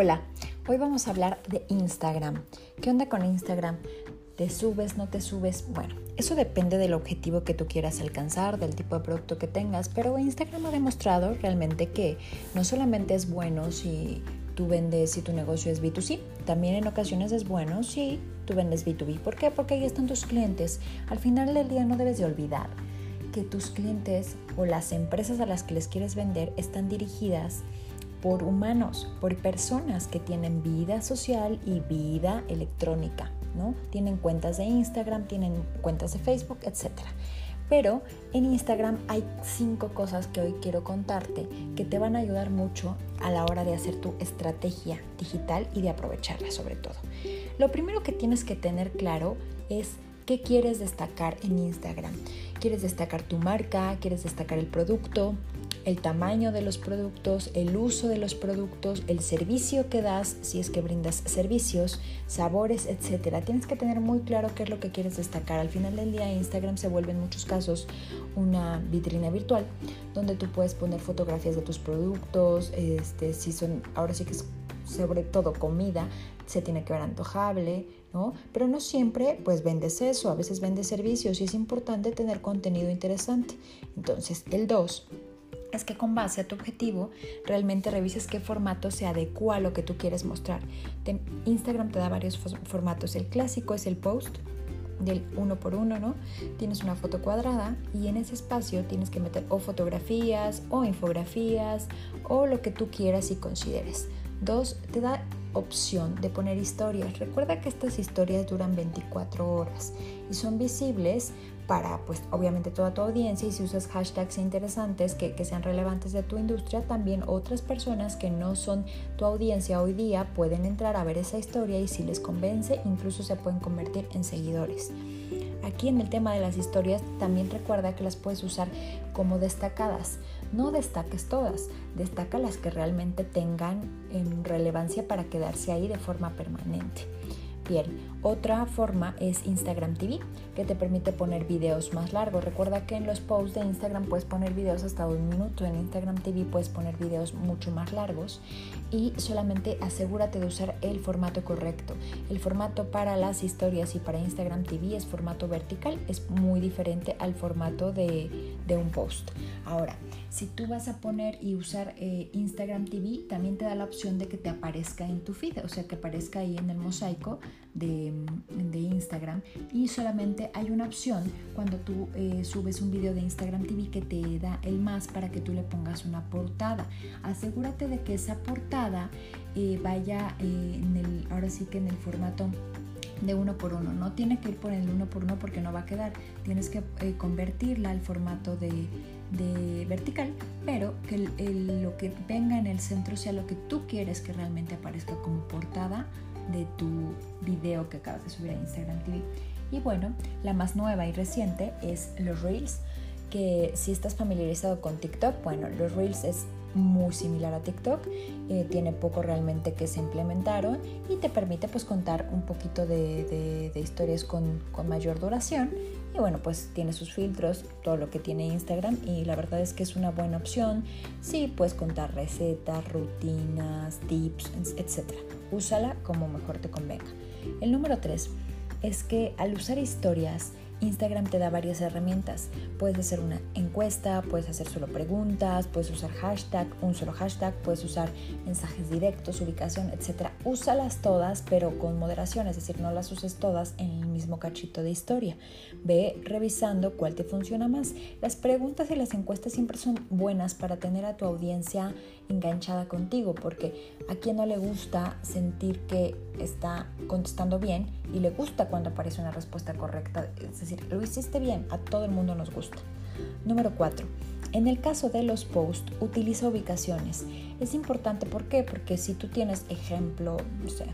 Hola, hoy vamos a hablar de Instagram. ¿Qué onda con Instagram? ¿Te subes, no te subes? Bueno, eso depende del objetivo que tú quieras alcanzar, del tipo de producto que tengas, pero Instagram ha demostrado realmente que no solamente es bueno si tú vendes, si tu negocio es B2C, también en ocasiones es bueno si tú vendes B2B. ¿Por qué? Porque ahí están tus clientes. Al final del día no debes de olvidar que tus clientes o las empresas a las que les quieres vender están dirigidas por humanos, por personas que tienen vida social y vida electrónica, ¿no? Tienen cuentas de Instagram, tienen cuentas de Facebook, etc. Pero en Instagram hay cinco cosas que hoy quiero contarte que te van a ayudar mucho a la hora de hacer tu estrategia digital y de aprovecharla sobre todo. Lo primero que tienes que tener claro es qué quieres destacar en Instagram. ¿Quieres destacar tu marca? ¿Quieres destacar el producto? el tamaño de los productos, el uso de los productos, el servicio que das, si es que brindas servicios, sabores, etcétera. Tienes que tener muy claro qué es lo que quieres destacar. Al final del día Instagram se vuelve en muchos casos una vitrina virtual donde tú puedes poner fotografías de tus productos, este, si son, ahora sí que es sobre todo comida, se tiene que ver antojable, ¿no? Pero no siempre pues vendes eso, a veces vendes servicios y es importante tener contenido interesante. Entonces, el 2 es que con base a tu objetivo realmente revises qué formato se adecua a lo que tú quieres mostrar. Instagram te da varios formatos. El clásico es el post del uno por uno, ¿no? Tienes una foto cuadrada y en ese espacio tienes que meter o fotografías o infografías o lo que tú quieras y consideres. Dos, te da opción de poner historias. Recuerda que estas historias duran 24 horas y son visibles para pues obviamente toda tu audiencia y si usas hashtags interesantes que, que, sean relevantes de tu industria, también otras personas que no son tu audiencia hoy día pueden entrar a ver esa historia y si les convence incluso se pueden convertir en seguidores. Aquí en el tema de las historias también recuerda que las puedes usar como destacadas. No destaques todas, destaca las que realmente tengan en relevancia para quedarse ahí de forma permanente. Otra forma es Instagram TV, que te permite poner videos más largos. Recuerda que en los posts de Instagram puedes poner videos hasta un minuto, en Instagram TV puedes poner videos mucho más largos y solamente asegúrate de usar el formato correcto. El formato para las historias y para Instagram TV es formato vertical, es muy diferente al formato de, un post. Ahora, si tú vas a poner y usar eh, Instagram TV, también te da la opción de que te aparezca en tu feed, o sea, que aparezca ahí en el mosaico de, Instagram. Y solamente hay una opción cuando tú eh, subes un video de Instagram TV que te da el más para que tú le pongas una portada. Asegúrate de que esa portada eh, vaya en el, ahora sí que en el formato de uno por uno. No tiene que ir por el uno por uno porque no va a quedar. Tienes que convertirla al formato de de vertical, pero que lo que venga en el centro sea lo que tú quieres que realmente aparezca como portada de tu video que acabas de subir a Instagram TV. Y bueno, la más nueva y reciente es los Reels, que si estás familiarizado con TikTok, bueno, los Reels es muy similar a TikTok, eh, tiene poco realmente que se implementaron y te permite pues contar un poquito de, historias con, con, mayor duración y bueno pues tiene sus filtros, todo lo que tiene Instagram y la verdad es que es una buena opción, sí puedes contar recetas, rutinas, tips, etc. Úsala como mejor te convenga. El número 3 es que al usar historias Instagram te da varias herramientas. Puedes hacer una encuesta, puedes hacer solo preguntas, puedes usar hashtag, un solo hashtag, puedes usar mensajes directos, ubicación, etc. Úsalas todas, pero con moderación, es decir, no las uses todas en mismo cachito de historia. Ve revisando cuál te funciona más. Las preguntas y las encuestas siempre son buenas para tener a tu audiencia enganchada contigo, porque a quien no le gusta sentir que está contestando bien y le gusta cuando aparece una respuesta correcta. Es decir, lo hiciste bien, a todo el mundo nos gusta. Número 4. En el caso de los posts, utiliza ubicaciones. Es importante, ¿por qué? Porque si tú tienes ejemplo, no sé,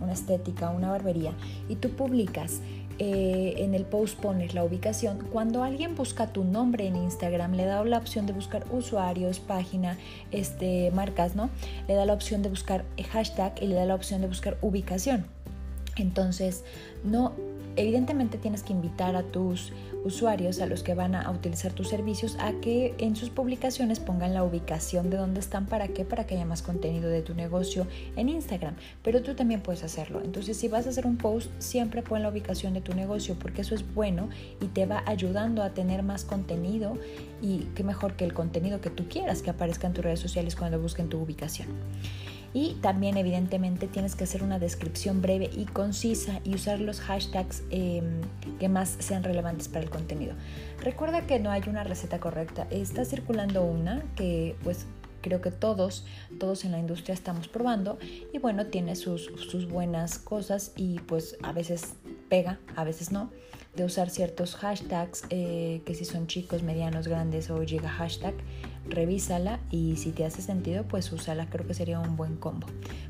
una estética, una barbería, y tú publicas eh, en el post pones la ubicación, cuando alguien busca tu nombre en Instagram, le da la opción de buscar usuarios, página, este, marcas, ¿no? Le da la opción de buscar hashtag y le da la opción de buscar ubicación. Entonces, no evidentemente tienes que invitar a tus usuarios, a los que van a utilizar tus servicios, a que en sus publicaciones pongan la ubicación de dónde están, ¿para qué? Para que haya más contenido de tu negocio en Instagram. Pero tú también puedes hacerlo. Entonces, si vas a hacer un post, siempre pon la ubicación de tu negocio, porque eso es bueno y te va ayudando a tener más contenido y qué mejor que el contenido que tú quieras que aparezca en tus redes sociales cuando busquen tu ubicación. Y también evidentemente tienes que hacer una descripción breve y concisa y usar los hashtags em, que más sean relevantes para el contenido. Recuerda que no hay una receta correcta. Está circulando una que pues creo que todos, todos en la industria estamos probando y bueno, tiene sus, sus buenas cosas y pues a veces pega, a veces no de usar ciertos hashtags, eh, que si son chicos, medianos, grandes o llega hashtag, revísala y si te hace sentido, pues úsala, creo que sería un buen combo.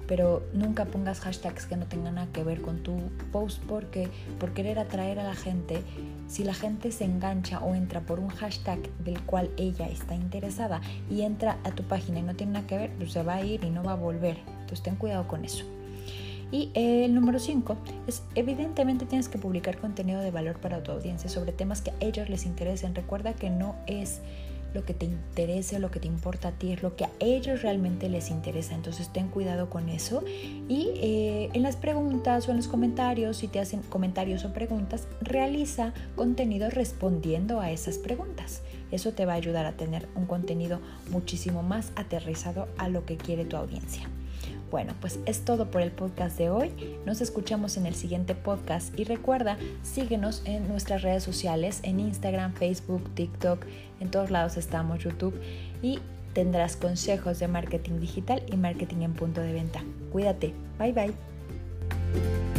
Pero nunca pongas hashtags que no tengan nada que ver con tu post porque por querer atraer a la gente, si la gente se engancha o entra por un hashtag del cual ella está interesada y entra a tu página y no tiene nada que ver, pues se va a ir y no va a volver. Entonces ten cuidado con eso. Y el número 5 es evidentemente tienes que publicar contenido de valor para tu audiencia sobre temas que a ellos les interesen. Recuerda que no es lo que te interese, lo que te importa a ti, es lo que a ellos realmente les interesa. Entonces ten cuidado con eso. Y eh, en las preguntas o en los comentarios, si te hacen comentarios o preguntas, realiza contenido respondiendo a esas preguntas. Eso te va a ayudar a tener un contenido muchísimo más aterrizado a lo que quiere tu audiencia. Bueno, pues es todo por el podcast de hoy. Nos escuchamos en el siguiente podcast y recuerda, síguenos en nuestras redes sociales, en Instagram, Facebook, TikTok, en todos lados estamos, YouTube y tendrás consejos de marketing digital y marketing en punto de venta. Cuídate. Bye bye.